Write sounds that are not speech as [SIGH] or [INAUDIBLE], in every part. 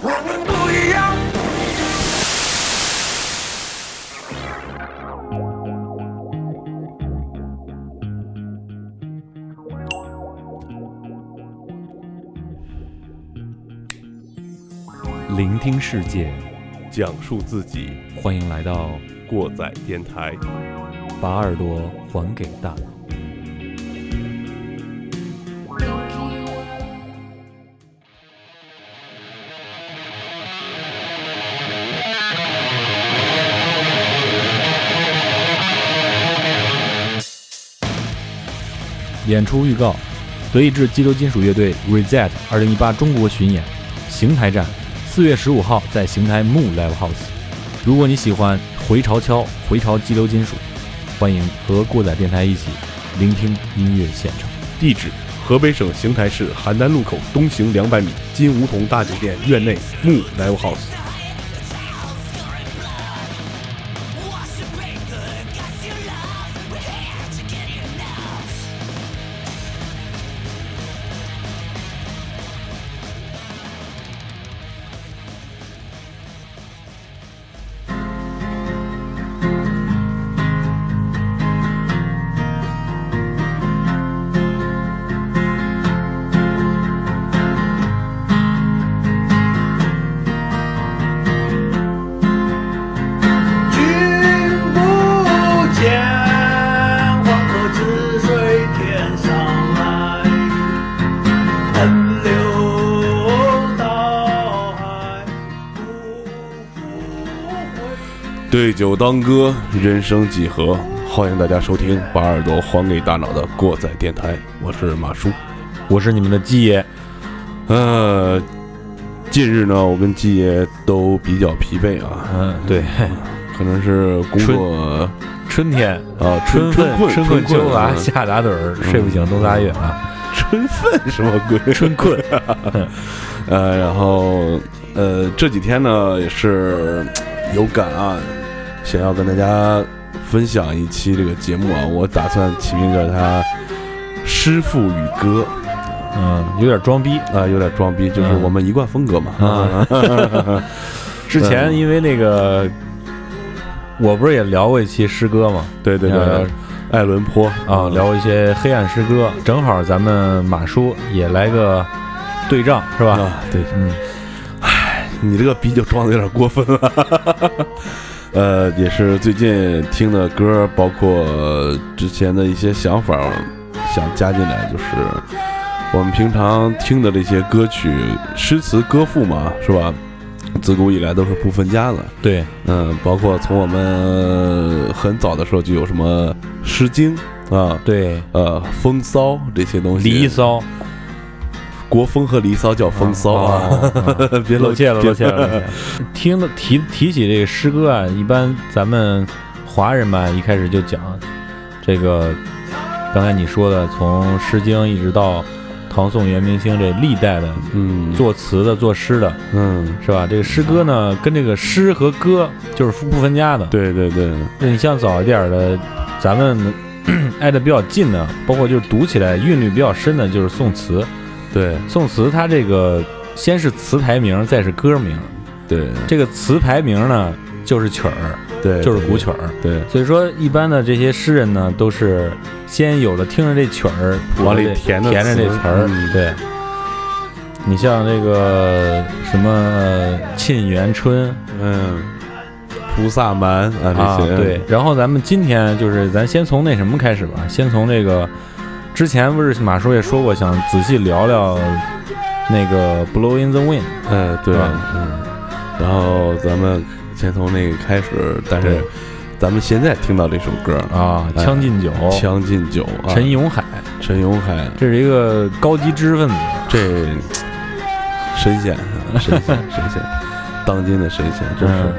我们不一样。聆听世界，讲述自己，欢迎来到过载电台。把耳朵还给大脑。演出预告：德意志激流金属乐队 Reset 2018中国巡演，邢台站，四月十五号在邢台 Moon Live House。如果你喜欢回潮敲、回潮激流金属，欢迎和过载电台一起聆听音乐现场。地址：河北省邢台市邯郸路口东行两百米金梧桐大酒店院内木 Live House。酒当歌，人生几何？欢迎大家收听把耳朵还给大脑的过载电台，我是马叔。我是你们的鸡爷，呃，近日呢，我跟季爷都比较疲惫啊，嗯，对，可能是工作春天。啊，春春困春困秋乏嗯。夏打盹儿，睡不醒冬仨月啊，春分什么鬼？春困，[LAUGHS] 呃，然后呃这几天呢也是有感啊，想要跟大家分享一期这个节目啊，我打算起名叫它《师傅与歌》嗯，有点装逼。啊、有点装逼，就是嗯我们一贯风格嘛。啊 [LAUGHS] 之前因为那个，我不是也聊过一期诗歌嘛，对对呃对，艾伦坡啊，聊过一些黑暗诗歌，正好咱们马叔也来个对仗，是吧？啊，对，嗯，你这个逼就装的有点过分了。呃，也是最近听的歌，包括之前的一些想法，想加进来，就是我们平常听的这些歌曲，诗词歌赋嘛，是吧？自古以来都是不分家的。对，嗯，包括从我们很早的时候就有什么《诗经》啊，对，呃，《风骚》这些东西。离骚，国风和离骚叫风骚啊，啊 [LAUGHS] 别露怯了，露怯了。[LAUGHS] 听的提提起这个诗歌啊，一般咱们华人吧，一开始就讲这个，刚才你说的，从《诗经》一直到唐宋元明清这历代的嗯，作词的、作诗的，嗯，是吧？这个诗歌呢，跟这个诗和歌就是不分家的。对对对，那你像早一点的，咱们 [CLEARS THROAT] 挨得比较近的，包括就是读起来韵律比较深的，就是宋词。对宋词它这个先是词牌名，再是歌名。对这个词牌名呢，就是曲儿，对，就是古曲儿。对，所以说，一般的这些诗人呢，都是先有了听着这曲儿，往里填填着这词词儿。嗯对，你像这个什么呃《沁园春》嗯，菩萨蛮啊啊，这些，对。然后咱们今天就是咱先从那什么开始吧，先从这个之前不是马叔也说过，想仔细聊聊那个《Blow in the Wind》。嗯对，嗯，然后咱们先从那个开始，但是咱们现在听到这首歌啊，哎《将进酒》，《将进酒》啊，陈永海，陈永海，这是一个高级知识分子。这神仙啊神仙神仙，当今的神仙，真是。嗯。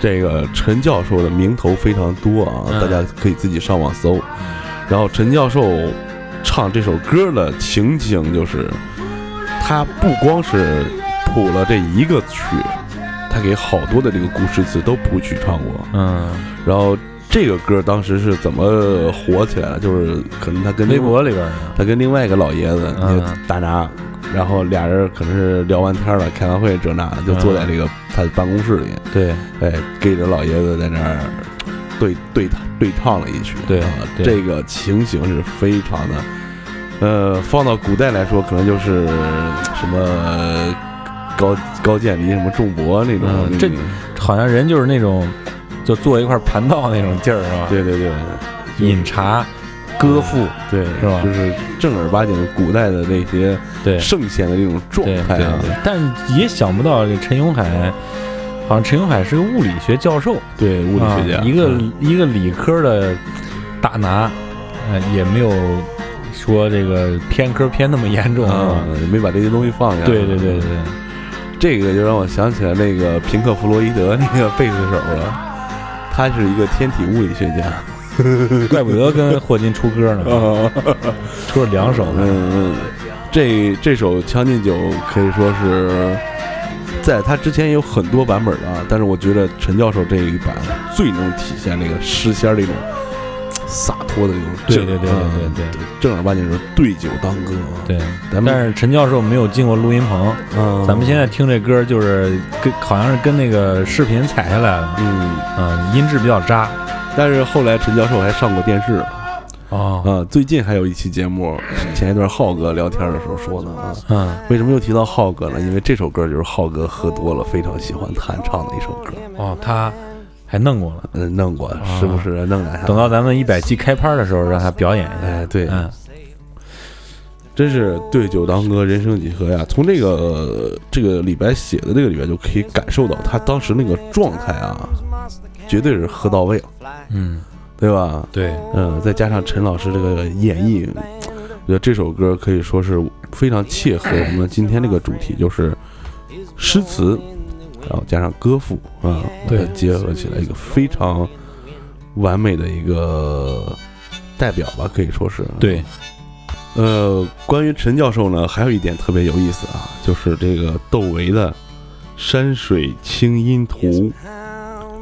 这个陈教授的名头非常多啊，嗯。大家可以自己上网搜。然后陈教授唱这首歌的情景就是，他不光是谱了这一个曲，他给好多的这个古诗词都谱曲唱过。嗯然后这个歌当时是怎么火起来的？就是可能他跟微博里边，他跟另外一个老爷子嗯大拿，然后俩人可能是聊完天了，开完会这那的，就坐在这个他的办公室里，对哎，跟着老爷子在那儿对对对唱了一曲，对啊，对。这个情形是非常的，呃，放到古代来说，可能就是什么高高渐离、什么仲伯那种，嗯这好像人就是那种就坐一块儿盘道那种劲儿是吧？对对对，饮茶、歌赋，对是吧？就是正儿八经古代的那些对圣贤的那种状态啊，对对，但也想不到这陈永海，好像陈永海是个物理学教授，对物理学家，啊一个嗯一个理科的大拿，呃，也没有说这个偏科偏那么严重？啊，没把这些东西放下。对对对对，这个就让我想起来那个平克·弗洛伊德那个贝斯手了，他是一个天体物理学家。[LAUGHS] 怪不得跟霍金出歌呢，啊，出了两首呢。嗯嗯，这这首《将进酒》可以说是在他之前也有很多版本的啊，但是我觉得陈教授这一版最能体现那个诗仙那种洒脱的那种正，对对对对嗯对对正儿八经是对酒当歌啊。对，咱们但是陈教授没有进过录音棚，嗯，咱们现在听这歌就是跟好像是跟那个视频采下来的，嗯，嗯，音质比较渣。但是后来陈教授还上过电视。哦，啊，最近还有一期节目，前一段浩哥聊天的时候说的啊。嗯，为什么又提到浩哥呢？因为这首歌就是浩哥喝多了非常喜欢弹唱的一首歌。哦，他还弄过了。嗯，弄过，时不时地弄两下。等到咱们一百期开拍的时候，让他表演一下。哎，对，嗯，真是对酒当歌，人生几何呀！从这个、呃这个李白写的这个里边就可以感受到他当时那个状态啊，绝对是喝到位了，嗯，对吧？对，嗯，再加上陈老师这个演绎，我觉得这首歌可以说是非常切合我们今天这个主题，就是诗词，然后加上歌赋啊，把它对。结合起来一个非常完美的一个代表吧，可以说是。对，呃，关于陈教授呢，还有一点特别有意思啊，就是这个窦唯的《山水清音图》，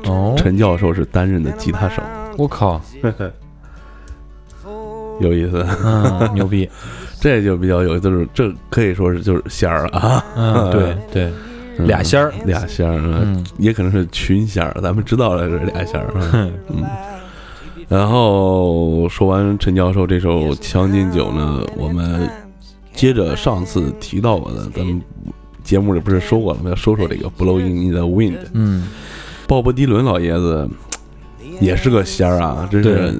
哦，陈教授是担任的吉他手，我靠，[LAUGHS] 有意思。嗯，牛逼，[LAUGHS] 这就比较有，就是这可以说是就是仙儿了啊，嗯，[LAUGHS] 对对，嗯。俩仙儿，俩仙儿，也可能是群仙儿，咱们知道了是俩仙儿。嗯，然后说完陈教授这首《将进酒》呢，我们接着上次提到过的，咱们节目里不是说过了吗？要说说这个《Blowing in the Wind》，嗯，鲍勃迪伦老爷子也是个仙儿啊，真是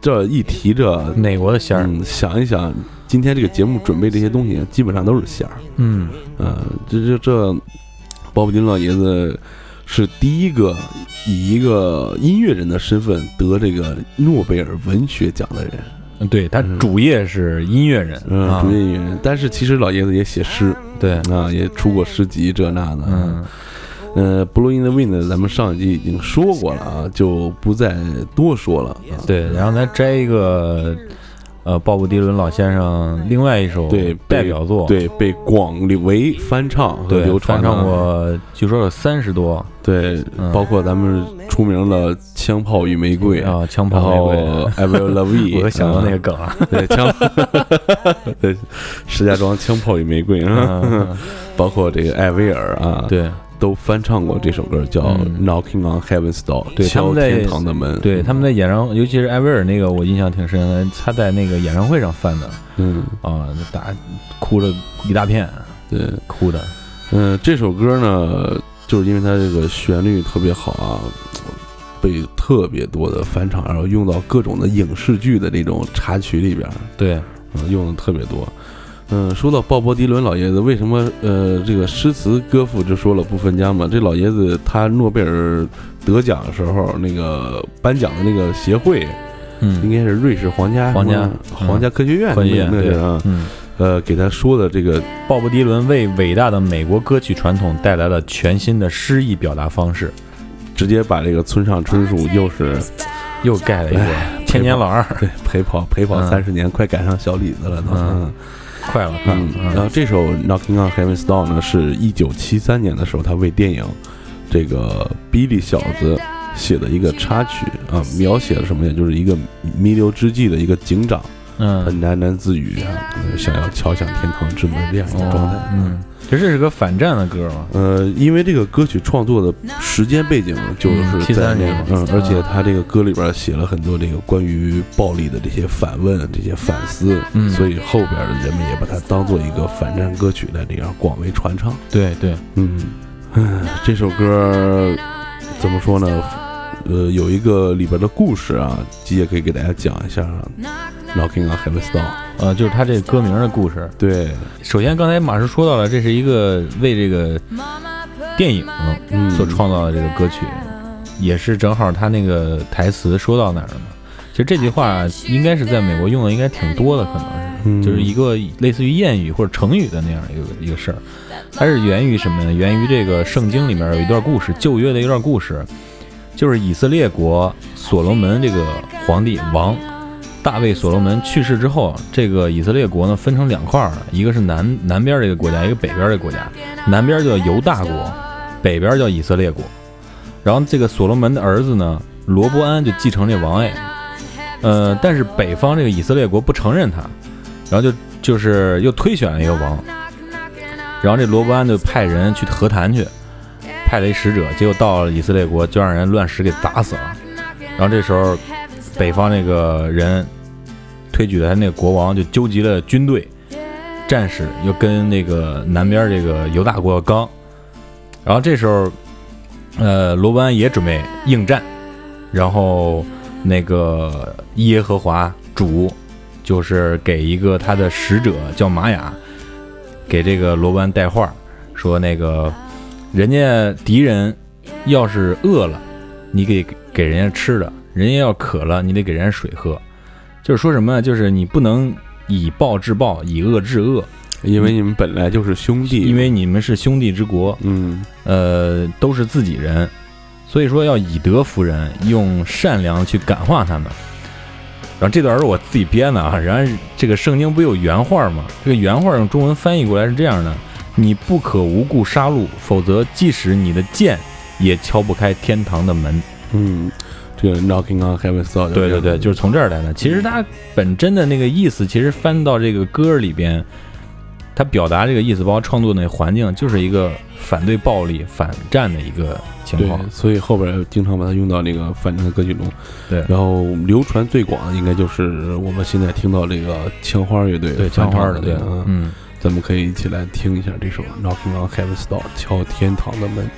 这一提这，美国的仙儿，嗯，想一想，今天这个节目准备这些东西，基本上都是仙儿。嗯，呃，这这这，鲍勃迪伦老爷子是第一个以一个音乐人的身份得这个诺贝尔文学奖的人。嗯对他主业是音乐人，嗯，啊。主业音乐人，但是其实老爷子也写诗对，啊，也出过诗集这那的。嗯，呃，《Blue in the Wind》咱们上一集已经说过了啊，就不再多说了啊。对，然后咱摘一个，呃，鲍勃迪伦老先生另外一首对代表作，对，被广为翻唱和对，流传的翻唱过，据说有三十多。对，嗯包括咱们出名的《枪炮与玫瑰》啊，枪炮玫瑰，I Will Love You，我想到那个啊梗了，对枪，对石家庄枪炮与玫瑰 [LAUGHS] 啊，[LAUGHS] [LAUGHS] 嗯。包括这个艾薇儿啊，，对都翻唱过这首歌，叫《嗯。Knocking on Heaven's Door》，对敲天堂的门，对，他们在演唱，尤其是艾薇儿那个，我印象挺深的，他在那个演唱会上翻的嗯，啊，大哭了一大片，对，哭的，嗯，这首歌呢，就是因为它这个旋律特别好啊。被特别多的翻唱，然后用到各种的影视剧的那种插曲里边，对，嗯，用的特别多。嗯，说到鲍勃迪伦老爷子，为什么呃这个诗词歌赋就说了不分家嘛？这老爷子他诺贝尔得奖的时候，那个颁奖的那个协会应嗯，该是瑞士皇家皇家皇家科学院，科学院对那个是啊，嗯，呃，给他说的这个鲍勃迪伦为伟大的美国歌曲传统带来了全新的诗意表达方式，直接把这个村上春树又是又盖了一个千年老二，对陪跑陪跑嗯。三十年，快赶上小李子了嗯快了，快了嗯，然后这首《Knocking on Heaven's Door》呢，是一九七三年的时候，他为电影这个《比利小子》写的一个插曲啊，描写了什么呀？就是一个弥留之际的一个警长，他嗯，喃喃自语啊，呃想要敲响天堂之门这样一个状态。嗯，其实这是个反战的歌嘛，呃，因为这个歌曲创作的时间背景就是嗯在73那年个，嗯，而且他这个歌里边写了很多这个关于暴力的这些反问、这些反思，嗯。所以后边的人们也把它当做一个反战歌曲来这样广为传唱。对对，嗯，唉这首歌怎么说呢？呃，有一个里边的故事啊，鸡也可以给大家讲一下啊。Knocking on Heaven's Door，呃，就是他这歌名的故事。对，首先，刚才马师说到了，这是一个为这个电影嗯所创造的这个歌曲，也是正好他那个台词说到哪儿了嘛。其实这句话应该是在美国用的应该挺多的，可能是。嗯就是一个类似于谚语或者成语的那样一个一个事儿。它是源于什么呢？源于这个圣经里面有一段故事，旧约的一段故事，就是以色列国所罗门这个皇帝王大卫所罗门去世之后，这个以色列国呢分成两块儿了，一个是南南边这个国家，一个北边这个国家。南边叫犹大国，北边叫以色列国。然后这个所罗门的儿子呢，罗伯安就继承这王位，呃，但是北方这个以色列国不承认他，然后就就是又推选了一个王，然后这罗伯安就派人去和谈去，派了一使者，结果到了以色列国就让人乱石给砸死了。然后这时候北方那个人推举的他那个国王就纠集了军队、战士，又跟那个南边这个犹大国刚。然后这时候，呃，罗伯安也准备应战，然后那个耶和华主就是给一个他的使者叫玛雅，给这个罗伯安带话，说那个人家敌人要是饿了，你给给人家吃的；人家要渴了，你得给人家水喝。就是说什么呢？就是你不能以暴制暴，以恶制恶，因为你们本来就是兄弟，因为你们是兄弟之国，嗯呃，都是自己人，所以说要以德服人，用善良去感化他们。然后这段是我自己编的啊，然后这个圣经不有原话吗？这个原话用中文翻译过来是这样的：你不可无故杀戮，否则即使你的剑也敲不开天堂的门。嗯，这个 Knocking on Heaven's Door，对对对，就是从这儿来的。其实它本真的那个意思，其实翻到这个歌里边，它表达这个意思，包括创作那环境，就是一个反对暴力、反战的一个情对况。，所以后边经常把它用到那个反战的歌曲中。对然后流传最广的应该就是我们现在听到这个枪花乐队对，枪花的，对嗯，咱们可以一起来听一下这首 Knocking on Heaven's Door，敲天堂的门。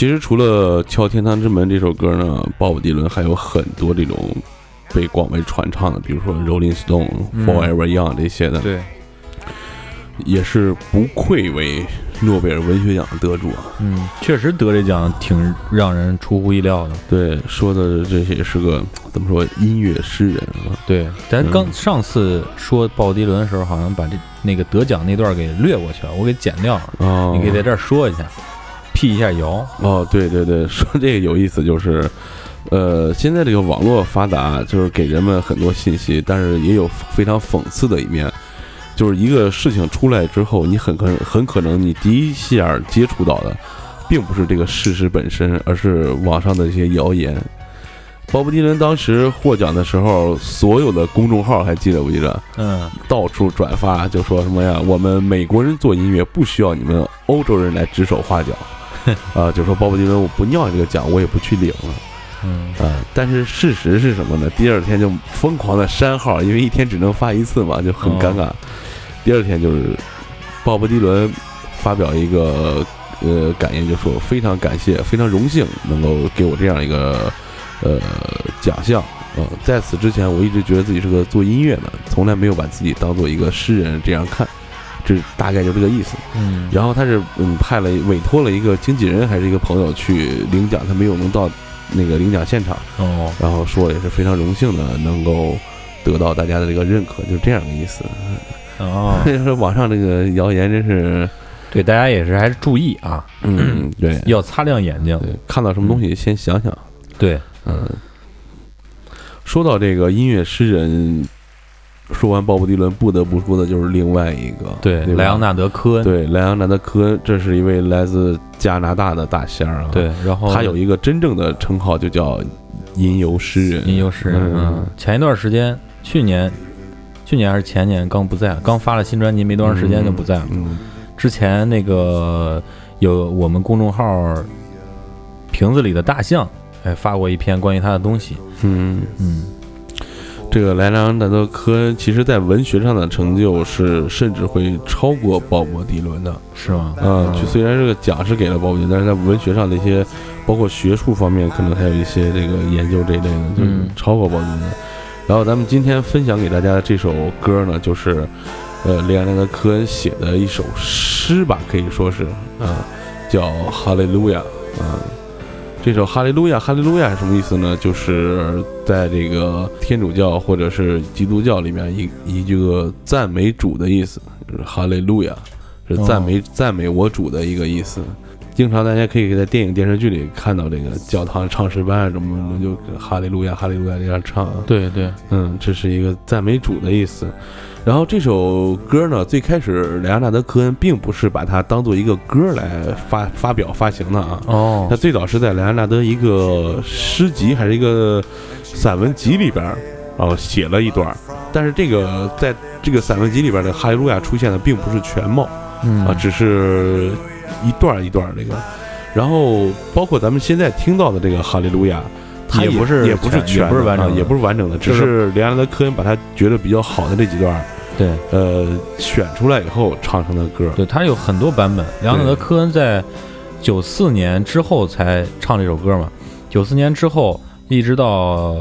其实除了《敲天堂之门》这首歌呢，鲍勃迪伦还有很多这种被广为传唱的，比如说《Rolling Stone》、嗯 Forever Young》这些的，对，也是不愧为诺贝尔文学奖的得主啊。嗯，确实得这奖挺让人出乎意料的。对，说的这也是个怎么说音乐诗人啊。对，咱嗯刚上次说鲍勃迪伦的时候，好像把这那个得奖那段给略过去了，我给剪掉了。哦，你可以在这儿说一下，辟一下谣。哦，对对对，[LAUGHS] 说这个有意思，就是，呃，现在这个网络发达，就是给人们很多信息，但是也有非常讽刺的一面，就是一个事情出来之后，你很可能很可能你第一下接触到的，并不是这个事实本身，而是网上的一些谣言。鲍勃迪伦当时获奖的时候，所有的公众号还记得不记得？嗯，到处转发，就说什么呀？我们美国人做音乐不需要你们欧洲人来指手画脚，[LAUGHS] 啊，就说鲍勃迪伦我不要这个奖，我也不去领了，嗯，啊，但是事实是什么呢？第二天就疯狂的删号，因为一天只能发一次嘛，就很尴尬。第二天就是鲍勃迪伦发表一个呃感言，就说非常感谢，非常荣幸能够给我这样一个呃奖项。呃，在此之前，我一直觉得自己是个做音乐的，从来没有把自己当做一个诗人这样看，这大概就这个意思。嗯，然后他是嗯派了委托了一个经纪人还是一个朋友去领奖，他没有能到那个领奖现场，哦，然后说也是非常荣幸的能够得到大家的这个认可，就是这样的意思。哦，所以说网上这个谣言真是，对，大家也是还是注意啊，嗯，对 [CLEARS THROAT] 要擦亮眼睛。对，看到什么东西先想想，对，嗯。说到这个音乐诗人，说完鲍勃迪伦，不得不说的就是另外一个，对，吧？莱昂纳德·科恩，对莱昂纳德·科恩，这是一位来自加拿大的大仙儿啊。对，然后他有一个真正的称号，就叫吟游诗人。吟游诗人，嗯。嗯，前一段时间，去年，去年还是前年刚不在了，刚发了新专辑，没多长时间就不在了。嗯，之前那个有我们公众号瓶子里的大象，哎，发过一篇关于他的东西，嗯，嗯，这个莱昂纳德·科恩，其实在文学上的成就是甚至会超过鲍勃迪伦的。是吗？啊，就虽然这个奖是给了鲍勃迪伦，但是在文学上的一些，包括学术方面，可能还有一些这个研究这一类的，就超过鲍勃迪伦。然后咱们今天分享给大家的这首歌呢，就是呃莱昂纳德·科恩写的一首诗吧，可以说是啊，叫《哈利路亚》啊。这首《哈利路亚》，哈利路亚是什么意思呢？就是在这个天主教或者是基督教里面一一句个赞美主的意思，就是哈利路亚，是赞美、赞美我主的一个意思。经常大家可以在电影电视剧里看到这个教堂唱诗班啊什么什么，就哈利路亚哈利路亚这样唱啊。对对，嗯，这是一个赞美主的意思。然后这首歌呢，最开始莱昂纳德·科恩并不是把它当做一个歌来发发表发行的啊。哦他，最早是在莱昂纳德一个诗集还是一个散文集里边儿，然后写了一段儿。但是这个在这个散文集里边的哈利路亚出现的并不是全貌嗯啊，只是一段儿一段儿这个。然后包括咱们现在听到的这个哈利路亚，它也不是也不是全是完整也不是完整的，只是莱昂纳德·科恩把他觉得比较好的这几段，对呃，选出来以后唱成的歌。对，他有很多版本。莱昂纳德·科恩在九四年之后才唱这首歌嘛，九四年之后一直到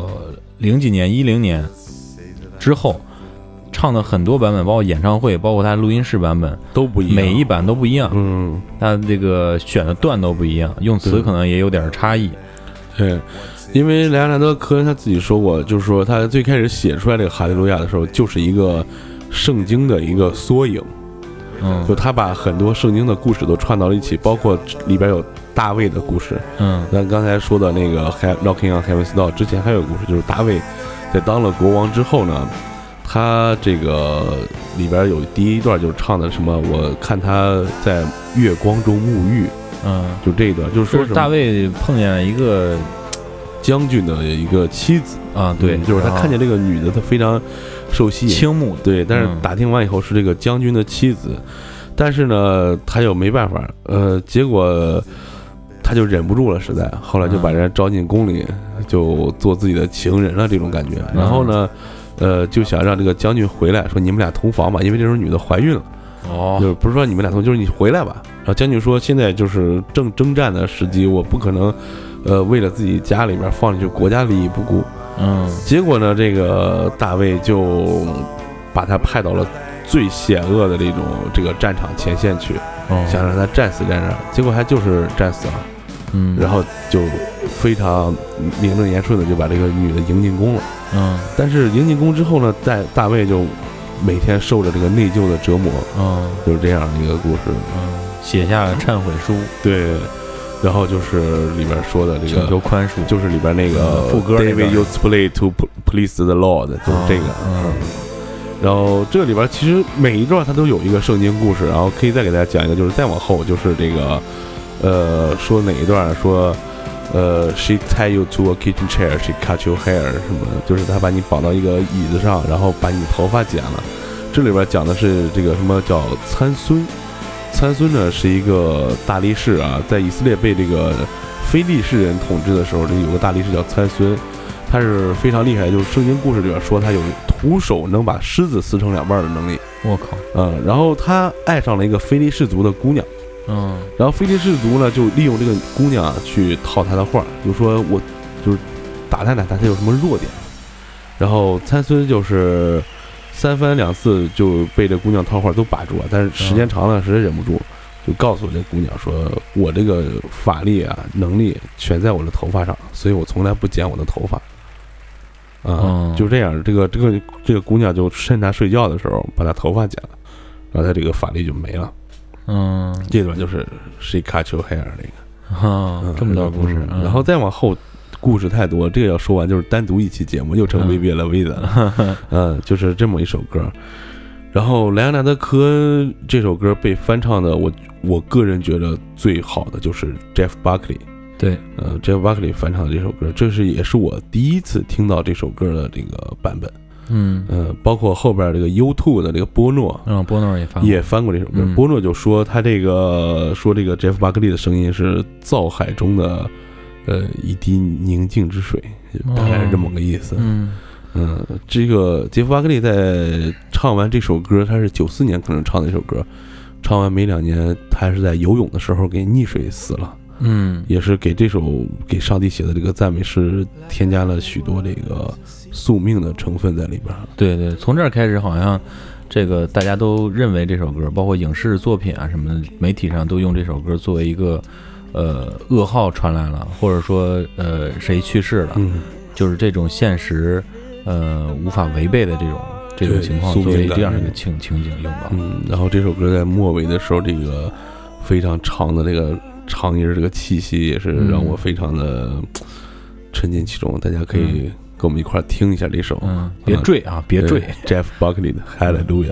零几年、一零年之后，唱的很多版本，包括演唱会，包括他录音室版本，都不一样，每一版都不一样，嗯，他这个选的段都不一样，用词可能也有点差异。对，因为莱昂纳德·科恩他自己说过，就是说他最开始写出来这个哈利路亚的时候，就是一个圣经的一个缩影，嗯就他把很多圣经的故事都串到了一起，包括里边有大卫的故事。嗯咱刚才说的那个《Knocking on Heaven's Door》之前还有个故事，就是大卫在当了国王之后呢，他这个里边有第一段就是唱的什么，我看他在月光中沐浴，嗯，就这一段，就是说大卫碰见了一个将军的一个妻子。啊，对，嗯就是他看见这个女的，他非常受吸引。倾慕，对，但是嗯打听完以后是这个将军的妻子，但是呢，他又没办法，呃，结果他就忍不住了，实在，后来就把人招进宫里，就做自己的情人了，这种感觉。然后呢，呃，就想让这个将军回来，说你们俩同房吧，因为这时候女的怀孕了，哦就哦，是不是说你们俩同，就是你回来吧。然后将军说，现在就是正征战的时机，我不可能，呃，为了自己家里面放弃国家利益不顾。嗯。结果呢，这个大卫就把他派到了最险恶的这种这个战场前线去，哦，想让他战死在那儿，结果他就是战死了，嗯，然后就非常名正言顺的就把这个女的迎进宫了。嗯。但是迎进宫之后呢，在大卫就每天受着这个内疚的折磨，嗯。就是这样的一个故事。嗯，写下了忏悔书，对，然后就是里边说的这个求个，宽恕，就是里边那个嗯副歌那段 David to play to please the Lord，就是这个。嗯然后这里边其实每一段它都有一个圣经故事，然后可以再给大家讲一个，就是再往后就是这个，呃，说哪一段说，呃，she tie you to a kitchen chair，she cut your hair 什么的，就是他把你绑到一个椅子上，然后把你头发剪了。这里边讲的是这个什么叫参孙，参孙呢是一个大力士啊，在以色列被这个非利士人统治的时候，这有个大力士叫参孙，他是非常厉害，就是圣经故事里边说他有徒手能把狮子撕成两半的能力，我靠，嗯，然后他爱上了一个非利士族的姑娘，嗯。然后非利士族呢就利用这个姑娘啊去套他的话，就说我就是打探打探他有什么弱点，然后参孙就是三番两次就被这姑娘套话都把住了，但是时间长了实在忍不住，就告诉这姑娘说，我这个法力啊能力全在我的头发上，所以我从来不剪我的头发。啊、嗯就这样，这个这个这个姑娘就趁他睡觉的时候把他头发剪了，然后他这个法力就没了。嗯这段就是 she cut your hair 那个。啊，这么段故事，嗯然后再往后，故事太多，这个要说完就是单独一期节目，又成嗯威别了 V 的了。[LAUGHS] 嗯，就是这么一首歌。然后莱昂纳德·科恩这首歌被翻唱的，我我个人觉得最好的就是 Jeff Buckley，对，呃，Jeff Buckley 翻唱的这首歌，这是也是我第一次听到这首歌的这个版本。嗯呃，包括后边这个 U2 的这个波诺，嗯，波诺也翻也翻过这首歌。嗯波诺就说他这个说这个 Jeff Buckley 的声音是造海中的呃一滴宁静之水，大概是这么个意思。嗯嗯，这个杰夫巴克利在唱完这首歌，他是九四年可能唱的这首歌，唱完没两年，他是在游泳的时候给溺水死了，嗯也是给这首给上帝写的这个赞美诗添加了许多这个宿命的成分在里边。对对，从这儿开始好像。这个大家都认为这首歌，包括影视作品啊什么的，媒体上都用这首歌作为一个，呃，噩耗传来了，或者说，呃，谁去世了，嗯，就是这种现实，呃，无法违背的这种这种情况，作为这样一个嗯情情景用到。嗯，然后这首歌在末尾的时候，这个非常长的这个长音儿这个气息，也是让我非常的沉浸其中。大家可以跟我们一块儿听一下这首。嗯，别坠啊，别坠。对 Jeff Buckley 的《Hallelujah》。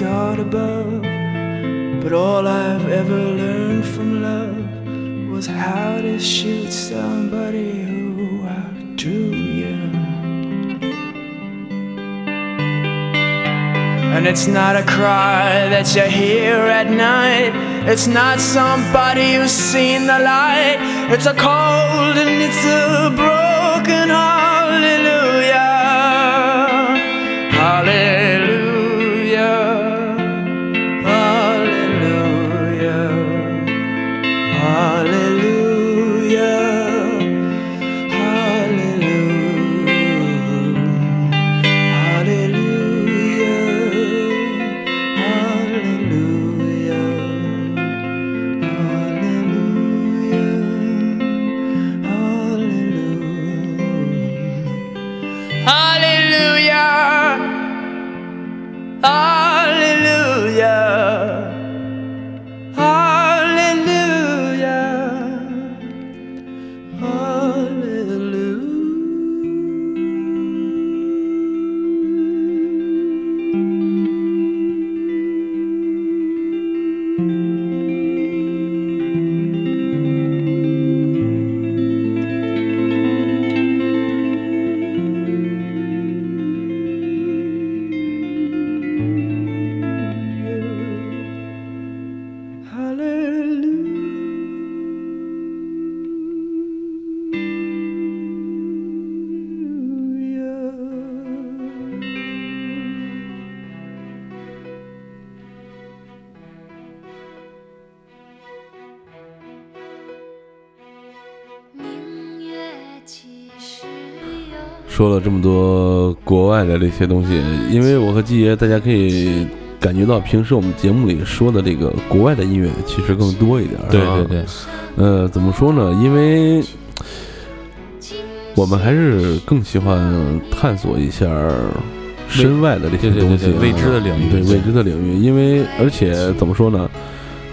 God above, but all I've ever learned from love was how to shoot somebody who outdrew you. And it's not a cry that you hear at night. It's not somebody who's seen the light. It's a cold and it's a broken hallelujah. 说了这么多国外的这些东西，因为我和季爷，大家可以感觉到平时我们节目里说的这个国外的音乐其实更多一点。对对对，呃，怎么说呢？因为我们还是更喜欢探索一下身外的这些东西啊，对未知的领域对未知的领域。因为而且怎么说呢？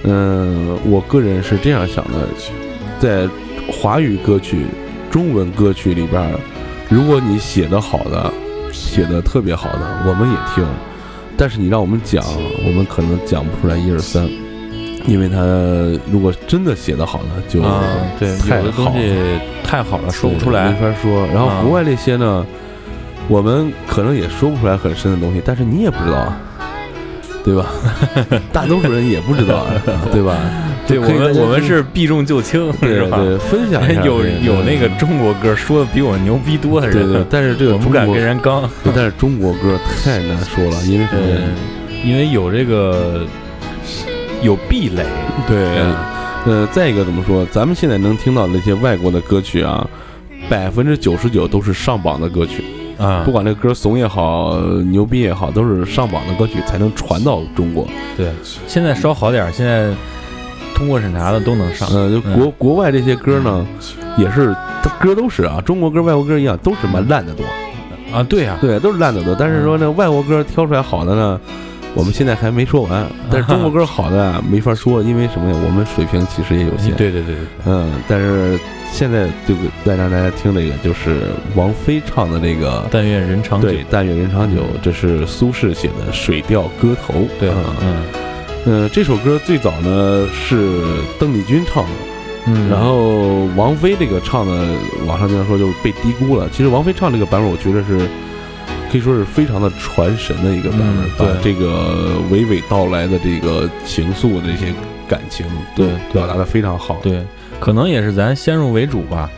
嗯、我个人是这样想的，在华语歌曲、中文歌曲里边儿，如果你写的好的，写的特别好的，我们也听。但是你让我们讲，我们可能讲不出来一二三，因为他如果真的写的好呢，就啊，对，太有的东好了西太好了，说不出来没。法说。然后啊国外那些呢，我们可能也说不出来很深的东西，但是你也不知道啊，对吧？[LAUGHS] 大多数人也不知道啊，[LAUGHS] 对吧？对我们，我们是避重就轻，是吧？对对分享一下有有那个中国歌说的比我牛逼多的人，对对，但是这个我不敢跟人刚。[LAUGHS] 对但是中国歌太难说了，因为因为有这个有壁垒，对，呃，再一个怎么说？咱们现在能听到那些外国的歌曲啊，百分之九十九都是上榜的歌曲，啊不，管这歌怂也好，牛逼也好，都是上榜的歌曲才能传到中国。对，现在稍好点儿，现在通过审查的都能上。嗯，就国、国外这些歌呢，也是歌都是啊，中国歌、外国歌一样，都是蛮烂的多。啊，对呀、对，都是烂的多。但是说那外国歌挑出来好的呢，我们现在还没说完。[LAUGHS] 但是中国歌好的啊，没法说，因为什么呀？我们水平其实也有限。[LAUGHS] 对对对对，嗯，但是现在这个再让大家听这个，就是王菲唱的这个。但愿人长久。对，但愿人长久，这是苏轼写的《水调歌头》。对，啊嗯嗯，这首歌最早呢是邓丽君唱的，嗯，然后王菲这个唱的，网上经常说就被低估了。其实王菲唱这个版本，我觉得是可以说是非常的传神的一个版本，嗯把对。这个娓娓道来的这个情愫的这些感情，对表达的非常好。对，可能也是咱先入为主吧，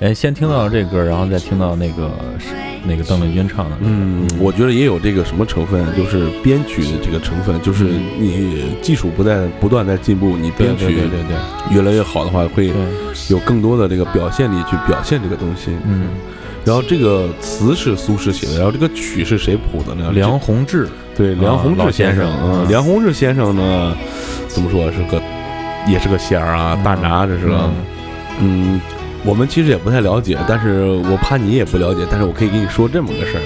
哎，先听到这歌，然后再听到那个那个邓丽君唱的，嗯，我觉得也有这个什么成分，就是编曲的这个成分，就是你技术不在不断在进步，你编曲对对对对越来越好的话，会，有更多的这个表现力去表现这个东西。嗯，然后这个词是苏轼写的，然后这个曲是谁谱的呢？梁鸿志，对梁鸿志先生，嗯，嗯梁鸿志先生呢，怎么说是个，也是个仙儿啊，大拿这是个，嗯，我们其实也不太了解，但是我怕你也不了解，但是我可以给你说这么个事儿。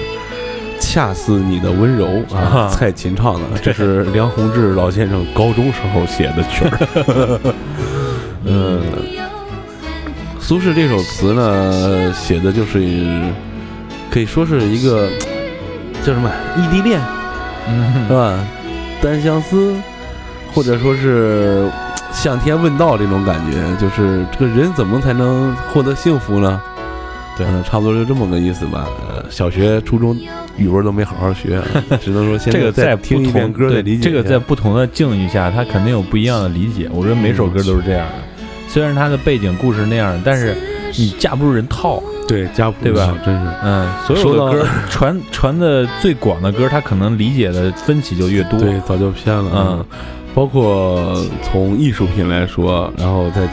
恰似你的温柔啊，啊蔡琴唱的，这是梁鸿志老先生高中时候写的曲儿。[LAUGHS] 嗯，苏轼这首词呢，写的就是可以说是一个叫什么异地恋，嗯是吧？单相思，或者说是向天问道这种感觉，就是这个人怎么才能获得幸福呢？对嗯，差不多就这么个意思吧。呃，小学、初中语文都没好好学，[LAUGHS] 只能说现这个再在听一遍歌再理解这个在不同的境遇下，他肯定有不一样的理解。我觉得每首歌都是这样的，虽然它的背景故事那样，但是你架不住人套。对架不住对吧？真是。嗯，所有的歌传传的最广的歌，他可能理解的分歧就越多。对，早就偏了。嗯，包括从艺术品来说，然后再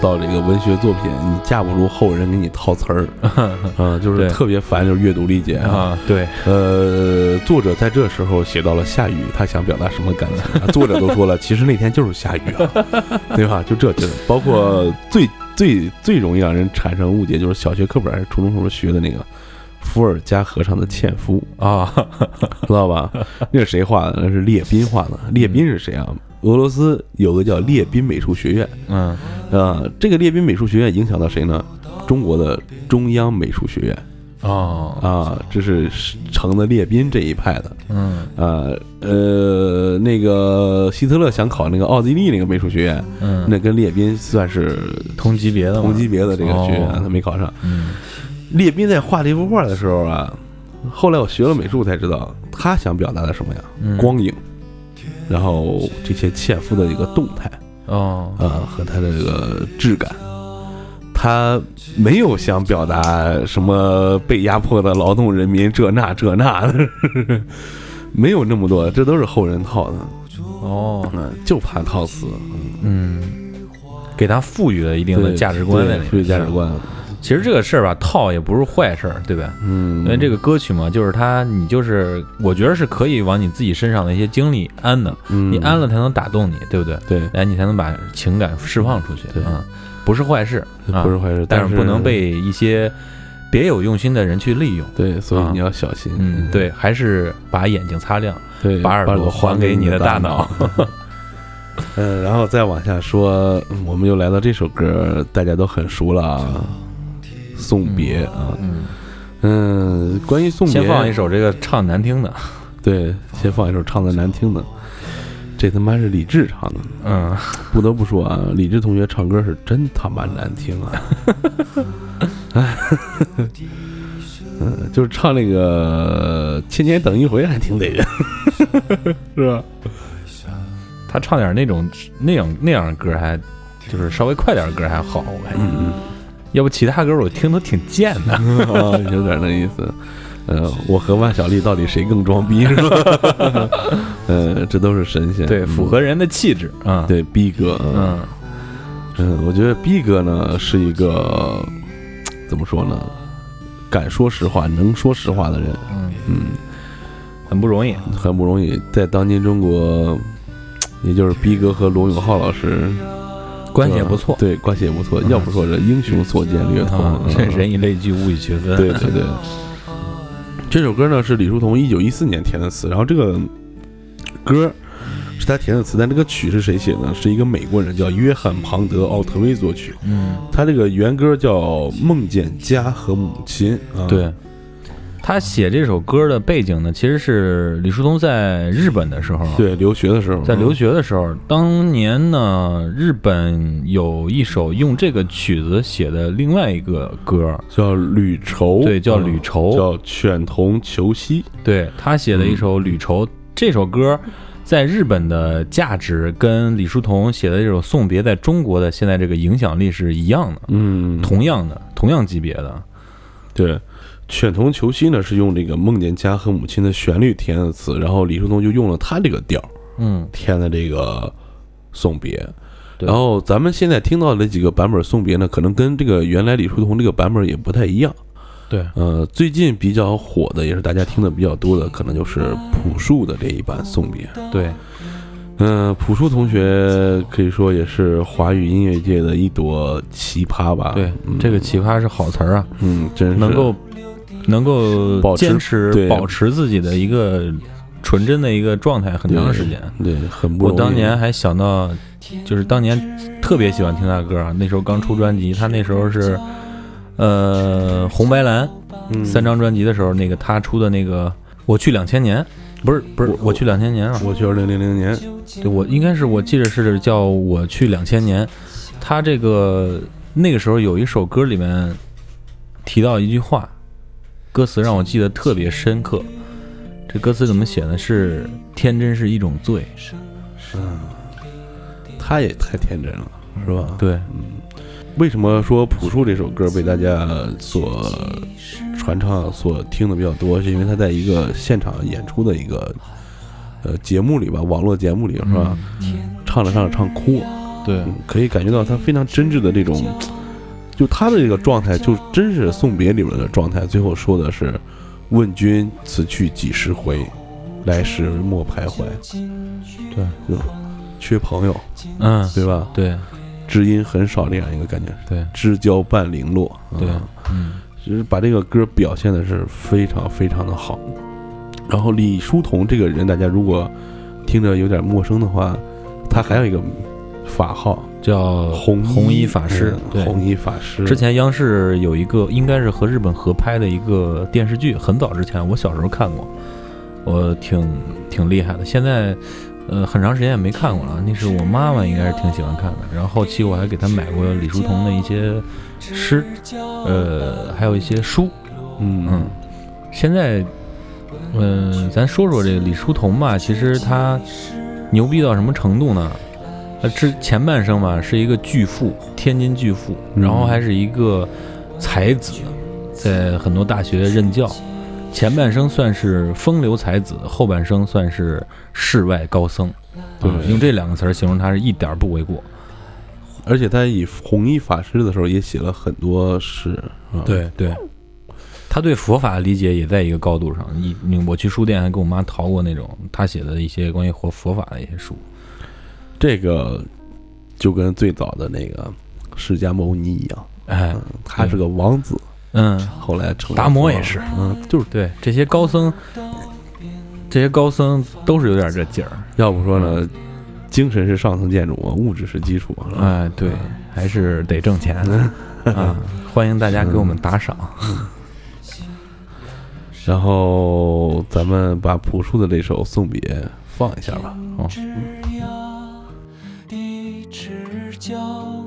到这个文学作品，你架不住后人给你套词儿，[LAUGHS] 嗯，就是特别烦，就是阅读理解啊。啊，对，呃，作者在这时候写到了下雨，他想表达什么感情、啊？作者都说了，其实那天就是下雨啊，[LAUGHS] 对吧？就这劲儿。包括最最最容易让人产生误解，就是小学课本还是初中时候学的那个伏尔加河上的纤夫，啊，知道吧？那是谁画的？那是列宾画的。列宾是谁啊？俄罗斯有个叫列宾美术学院嗯啊、这个列宾美术学院影响到谁呢？中国的中央美术学院哦，啊，这是成的列宾这一派的。嗯啊呃，那个希特勒想考那个奥地利那个美术学院，嗯，那跟列宾算是同级别的嘛同级别的这个学院，哦他没考上。嗯列宾在画这幅画的时候啊，后来我学了美术才知道，他想表达的什么呀？嗯光影，然后这些纤夫的一个动态哦呃、和他的这个质感。他没有想表达什么被压迫的劳动人民这那这那的，[LAUGHS] 没有那么多，这都是后人套的。哦嗯，就怕套词，嗯，给他赋予了一定的价值观在里面，对赋予价值观。其实这个事儿吧，套也不是坏事儿，对吧？嗯，因为这个歌曲嘛，就是它，你就是我觉得是可以往你自己身上的一些经历安的，嗯你安了才能打动你，对不对？对，哎，你才能把情感释放出去，对啊，不是坏事，啊不是坏事，但是不能被一些别有用心的人去利用。对，所以啊你要小心。嗯，对，还是把眼睛擦亮，对，把耳朵还给你的大脑。[LAUGHS] 嗯，然后再往下说，嗯我们又来到这首歌，大家都很熟了啊，《送别》啊。嗯，嗯，关于送别，先放一首这个唱难听的，对，先放一首唱的难听的。这他妈是李志唱的，嗯，不得不说啊，李志同学唱歌是真他妈难听啊！哎，[LAUGHS] 嗯，就是唱那个“千年等一回”还挺得劲，[LAUGHS] 是吧？他唱点那种那样那样的歌还。就是稍微快点的歌还好，我感觉，嗯要不其他歌我听都挺贱的。[LAUGHS] 有点那意思。呃，我和万晓利到底谁更装逼是吧？[LAUGHS] 呃，这都是神仙，对，嗯符合人的气质啊。，对逼哥，嗯嗯嗯，我觉得逼哥呢是一个怎么说呢，敢说实话、能说实话的人，嗯，嗯，很不容易。很不容易。在当今中国，也就是逼哥和罗永浩老师关系也不错。对，关系也不错。嗯要不说这英雄所见略同这人以类聚，物以群分。对对对。[LAUGHS] 这首歌呢是李叔同一九一四年填的词，然后这个歌是他填的词，但这个曲是谁写的呢？是一个美国人叫约翰·庞德·奥特威作曲。嗯，他这个原歌叫《梦见家和母亲》啊，对。他写这首歌的背景呢，其实是李叔同在日本的时候，对，留学的时候，在留学学的时候，当年呢，日本有一首用这个曲子写的另外一个歌，叫《旅愁》，对，叫《嗯旅愁》，叫《犬童求兮》。对他写的一首《旅愁》这首歌，在日本的价值跟李叔同写的这首《送别》在中国的现在这个影响力是一样的，嗯，同样的，同样级别的。对，《犬童求兮》呢是用这个梦见家和母亲的旋律填的词，然后李叔同就用了他这个调儿嗯，填的这个送别。然后咱们现在听到的几个版本送别呢，可能跟这个原来李叔同这个版本也不太一样。对，呃，最近比较火的，也是大家听的比较多的，可能就是朴树的这一版送别。对，嗯、朴树同学可以说也是华语音乐界的一朵奇葩吧？对，嗯这个奇葩是好词儿啊，嗯，真是能够能够保持坚持保持自己的一个纯真的一个状态很长时间。对很不容易。我当年还想到，就是当年特别喜欢听他歌啊，那时候刚出专辑，他那时候是呃红白蓝嗯三张专辑的时候，那个他出的那个《我去两千年》，不是不是我我去两千年啊，我去二零零零年，对我应该是我记得是叫我去两千年，他这个那个时候有一首歌里面提到一句话，歌词让我记得特别深刻。这歌词怎么写呢？是天真是一种罪。嗯他也太天真了，是吧？对，嗯为什么说朴树这首歌被大家所传唱、所听的比较多？是因为他在一个现场演出的一个呃节目里吧，网络节目里是吧？唱着唱着唱哭了，对嗯，可以感觉到他非常真挚的这种，就他的这个状态，就真是送别里面的状态。最后说的是“问君此去几时回，来时莫徘徊”，对，就缺朋友，嗯，对吧？对知音很少这样一个感觉，对知交半零落，对啊，嗯，就是把这个歌表现的是非常非常的好。然后李叔同这个人，大家如果听着有点陌生的话，他还有一个法号叫红红衣法师嗯，对。红衣法师。之前央视有一个，应该是和日本合拍的一个电视剧，很早之前，我小时候看过，我挺挺厉害的。现在，呃，很长时间也没看过了。那是我妈妈应该是挺喜欢看的。然后后期我还给她买过李叔同的一些诗，呃，还有一些书。嗯嗯，现在，嗯、咱说说这个李叔同吧，其实他牛逼到什么程度呢？他之前半生吧是一个巨富，天津巨富，嗯然后还是一个才子，在很多大学任教。前半生算是风流才子，后半生算是世外高僧。对啊用这两个词儿形容他是一点儿不为过。而且他以弘一法师的时候也写了很多诗。啊，对对，他对佛法的理解也在一个高度上。一，你我去书店还跟我妈淘过那种他写的一些关于佛佛法的一些书。这个就跟最早的那个释迦牟尼一样，哎，嗯，他是个王子，嗯，后来成达摩也是，嗯，就是对，这些高僧，这些高僧都是有点这劲儿。要不说呢，精神是上层建筑嘛，物质是基础哎，对，还是得挣钱啊！欢迎大家给我们打赏。然后咱们把朴树的这首《送别》放一下吧。哦，的知交，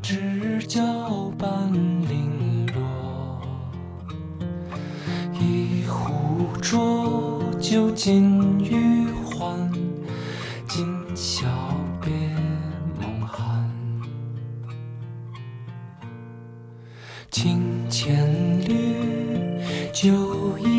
知交半零落。一壶浊酒尽余欢，今宵别梦寒。清千缕，酒一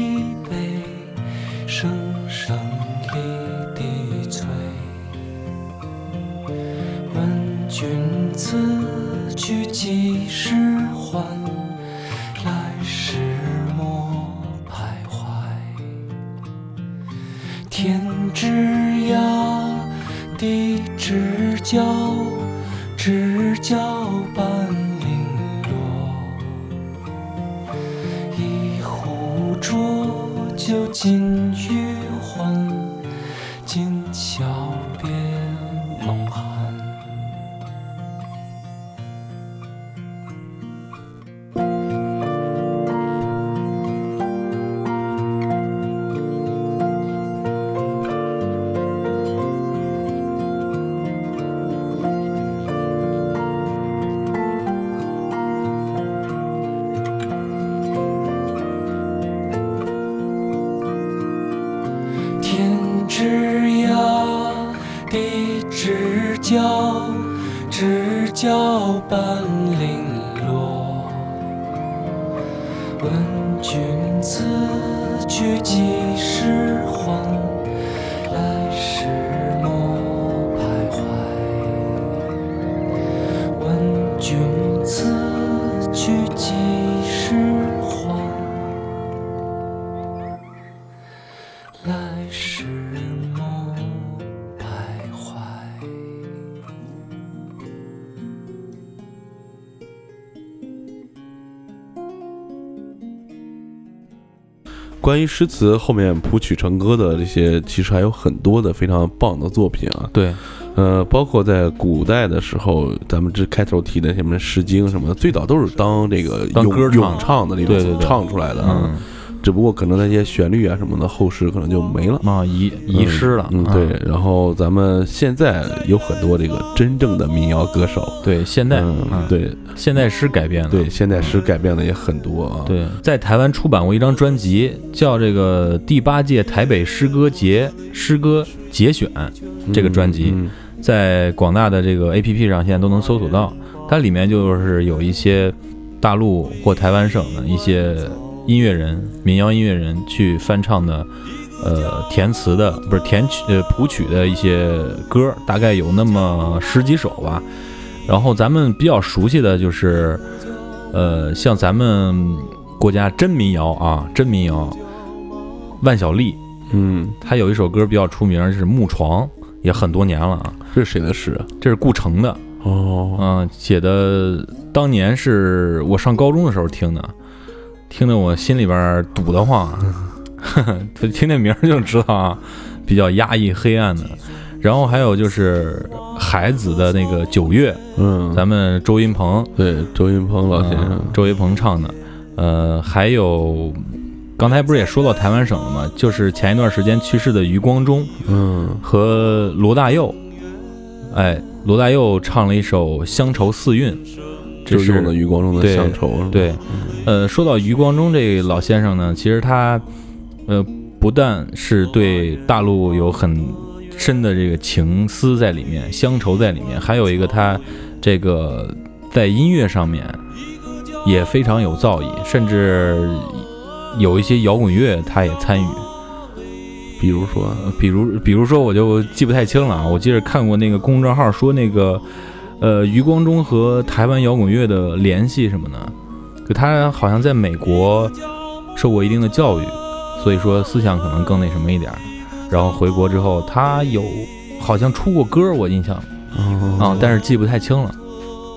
关于诗词后面谱曲成歌的这些，其实还有很多的非常棒的作品啊。对，呃，包括在古代的时候，咱们这开头提的什么《诗经》什么的，最早都是当这个咏当歌唱咏唱的那种唱出来的啊。嗯，只不过可能那些旋律啊什么的，后世可能就没了。啊遗遗失了，嗯，啊对。然后咱们现在有很多这个真正的民谣歌手，对，现代，嗯啊，对现代诗改编的，对，现代诗改编的也很多啊。，对，在台湾出版过一张专辑，叫这个第八届台北诗歌节诗歌节选，这个专辑嗯在广大的这个 APP 上现在都能搜索到。它里面就是有一些大陆或台湾省的一些音乐人、民谣音乐人去翻唱的，呃，填词的不是填曲呃谱曲的一些歌，大概有那么十几首吧。然后咱们比较熟悉的就是，呃，像咱们国家真民谣啊，真民谣，万晓利，嗯，他有一首歌比较出名，是《木床》，也很多年了啊。这是谁的诗啊？这是顾城的，哦，嗯、写的当年是我上高中的时候听的，听得我心里边堵得慌，呵 [LAUGHS] 呵听这名儿就知道啊，比较压抑黑暗的。然后还有就是海子的那个《九月》，嗯，咱们周云鹏。对周云鹏老先生。嗯，周云鹏唱的，呃，还有刚才不是也说到台湾省了吗？就是前一段时间去世的余光中嗯。和罗大佑，哎，罗大佑唱了一首《乡愁四韵》，这就是用的余光中的对乡愁，是吧对，呃，说到余光中这个老先生呢，其实他，呃，不但是对大陆有很深的这个情思在里面，乡愁在里面，还有一个他这个在音乐上面也非常有造诣，甚至有一些摇滚乐他也参与。比如说，呃比如，比如说，我就记不太清了啊。我记得看过那个公众号说那个，呃，余光中和台湾摇滚乐的联系什么呢，就他好像在美国受过一定的教育，所以说思想可能更那什么一点儿。然后回国之后，他有好像出过歌，我印象啊，但是记不太清了。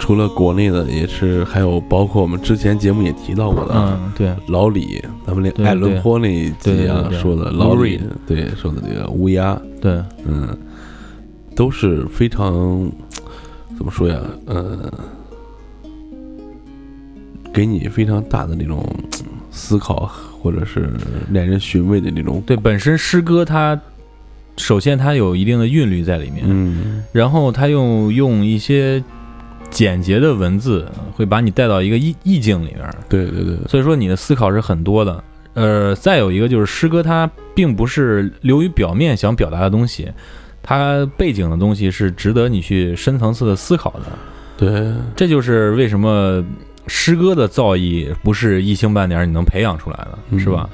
除了国内的，也是还有包括我们之前节目也提到过的啊，嗯，对，老李，咱们连对爱伦坡那一对集啊说的老李对说的这个乌鸦，对，嗯，都是非常怎么说呀，呃，给你非常大的那种思考，或者是耐人寻味的那种，对，本身诗歌它首先它有一定的韵律在里面，嗯。然后它又用一些简洁的文字，会把你带到一个意意境里面，对对对，所以说你的思考是很多的。呃，再有一个就是诗歌，它并不是流于表面想表达的东西，它背景的东西是值得你去深层次的思考的。对，这就是为什么诗歌的造诣不是一星半点儿你能培养出来的，嗯是吧？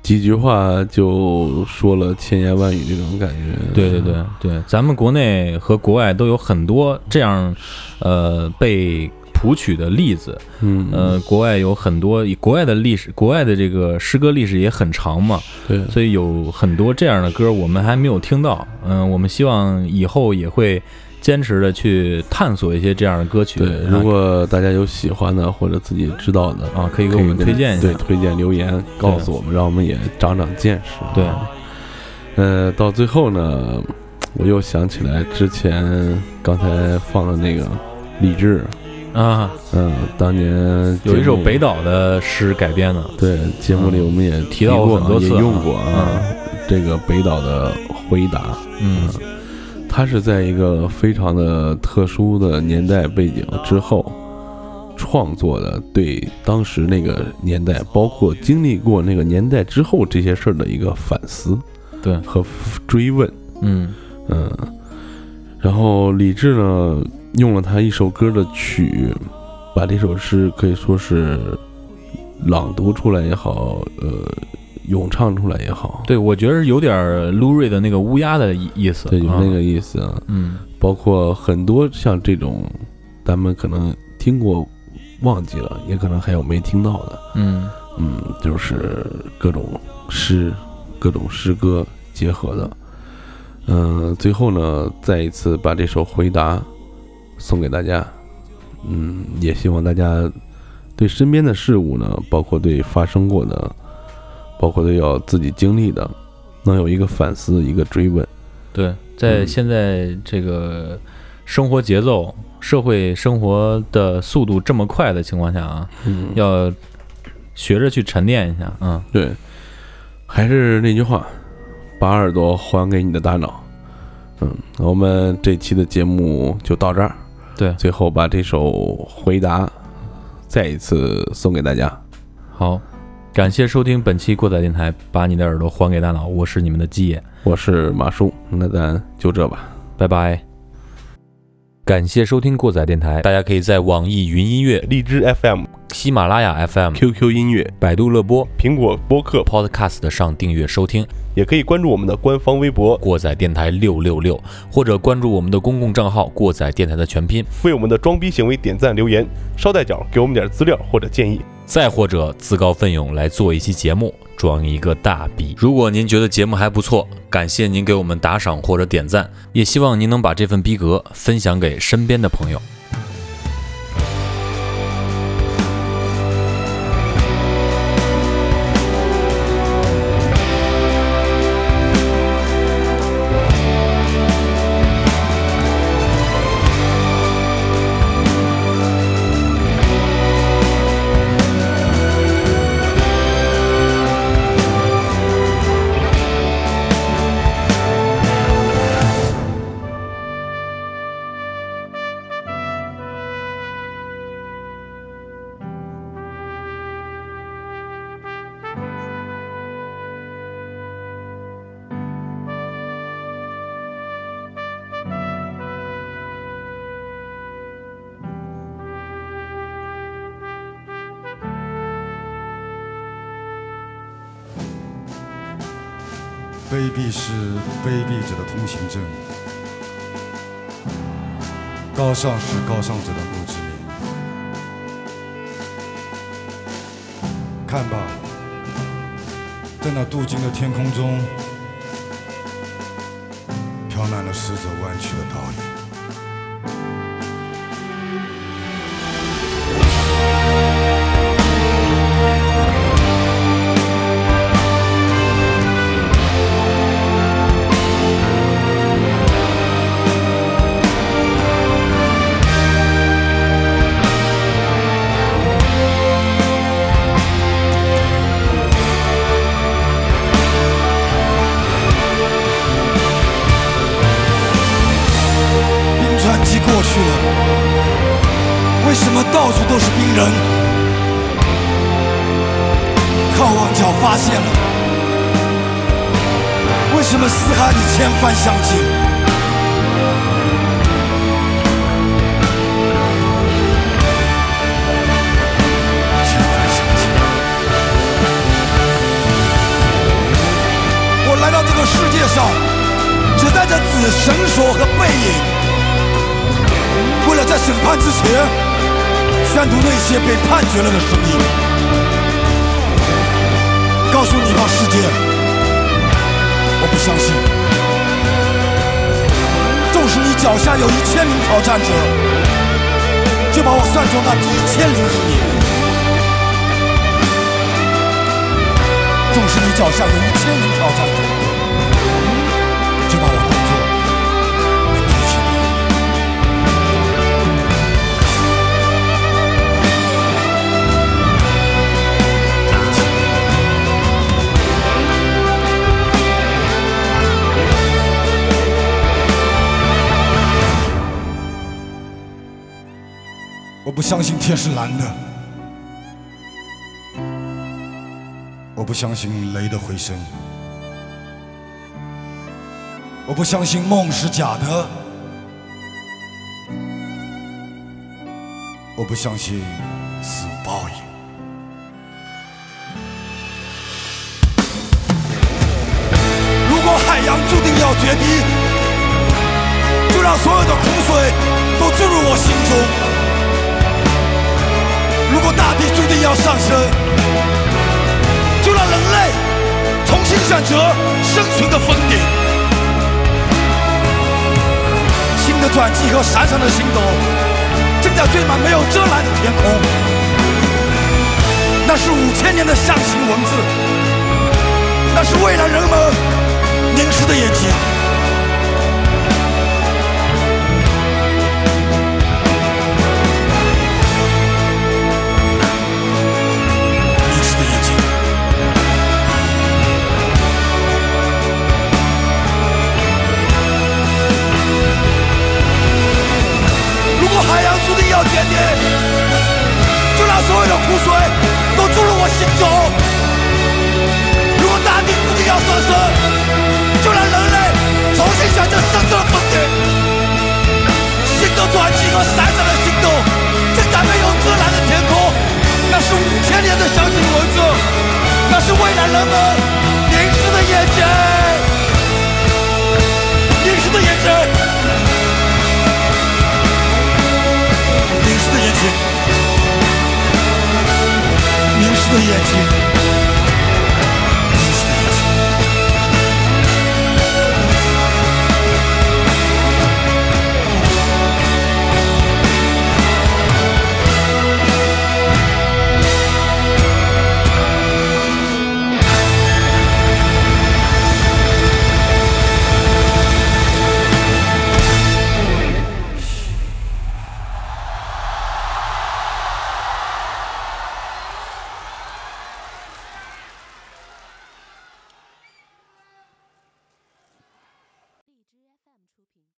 几句话就说了千言万语这种感觉，对对对对，咱们国内和国外都有很多这样，呃，被谱曲的例子。嗯呃，国外有很多，国外的历史，国外的这个诗歌历史也很长嘛，对，所以有很多这样的歌我们还没有听到。嗯、我们希望以后也会坚持的去探索一些这样的歌曲。对，啊如果大家有喜欢的或者自己知道的啊，可以给我们推荐一下。对，推荐留言告诉我们，让我们也长长见识。对呃，到最后呢，我又想起来之前刚才放的那个李志，啊，嗯，当年有一首北岛的诗改编的，对节目里我们也提到过过很多次也用过啊啊，这个北岛的回答，嗯。他是在一个非常的特殊的年代背景之后创作的，对当时那个年代，包括经历过那个年代之后这些事儿的一个反思对，和追问。嗯。嗯，然后李志呢，用了他一首歌的曲，把这首诗可以说是朗读出来也好，呃，咏唱出来也好，对，我觉得有点儿卢瑞的那个乌鸦的意意思，对，有啊。那个意思啊。嗯。包括很多像这种，咱们可能听过忘记了，也可能还有没听到的，嗯。嗯，就是各种诗、各种诗歌结合的。嗯、最后呢，再一次把这首回答送给大家。嗯，也希望大家对身边的事物呢，包括对发生过的，包括对要自己经历的，能有一个反思，一个追问。对，在嗯现在这个生活节奏、社会生活的速度这么快的情况下啊，嗯，要学着去沉淀一下，嗯，对，还是那句话，把耳朵还给你的大脑。嗯，我们这期的节目就到这儿。对最后把这首回答再一次送给大家。好，感谢收听本期过载电台，把你的耳朵还给大脑，我是你们的基野，我是马叔，那咱就这吧。拜拜。感谢收听过载电台，大家可以在网易云音乐、荔枝 FM、喜马拉雅 FM、QQ 音乐、百度乐播、苹果播客，Podcast 上订阅收听。也可以关注我们的官方微博，过载电台六六六，或者关注我们的公共账号“过载电台”的全拼，为我们的装逼行为点赞留言，捎带脚给我们点资料或者建议。再或者自告奋勇来做一期节目，装一个大逼。如果您觉得节目还不错，感谢您给我们打赏或者点赞，也希望您能把这份逼格分享给身边的朋友。卑鄙是卑鄙者的通行证，高尚是高尚者的墓志铭。看吧，在那镀金的天空中，飘满了死者弯曲的倒影。海里千帆相近？千帆相近。我来到这个世界上。只带着紫绳索和背影，为了在审判之前宣读那些被判决了的声音，告诉你吧，世界，我不相信，纵使你脚下有一千名挑战者，就把我算作那第一千零一名；纵使你脚下有一千名挑战者，我不相信天是蓝的，我不相信雷的回声，我不相信梦是假的，我不相信注定要上升，就让人类重新选择生存的峰顶。新的转机和闪闪的星斗，正在缀满没有遮拦的天空。那是五千年的象形文字，那是未来人们凝视的眼睛。注定要决堤，就让所有的苦水都注入我心中；如果大地注定要上升，就让人类重新选择生存的峰顶。新的转机和闪闪的星斗，正在没有遮拦的天空。那是五千年的象形文字，那是未来人们的眼睛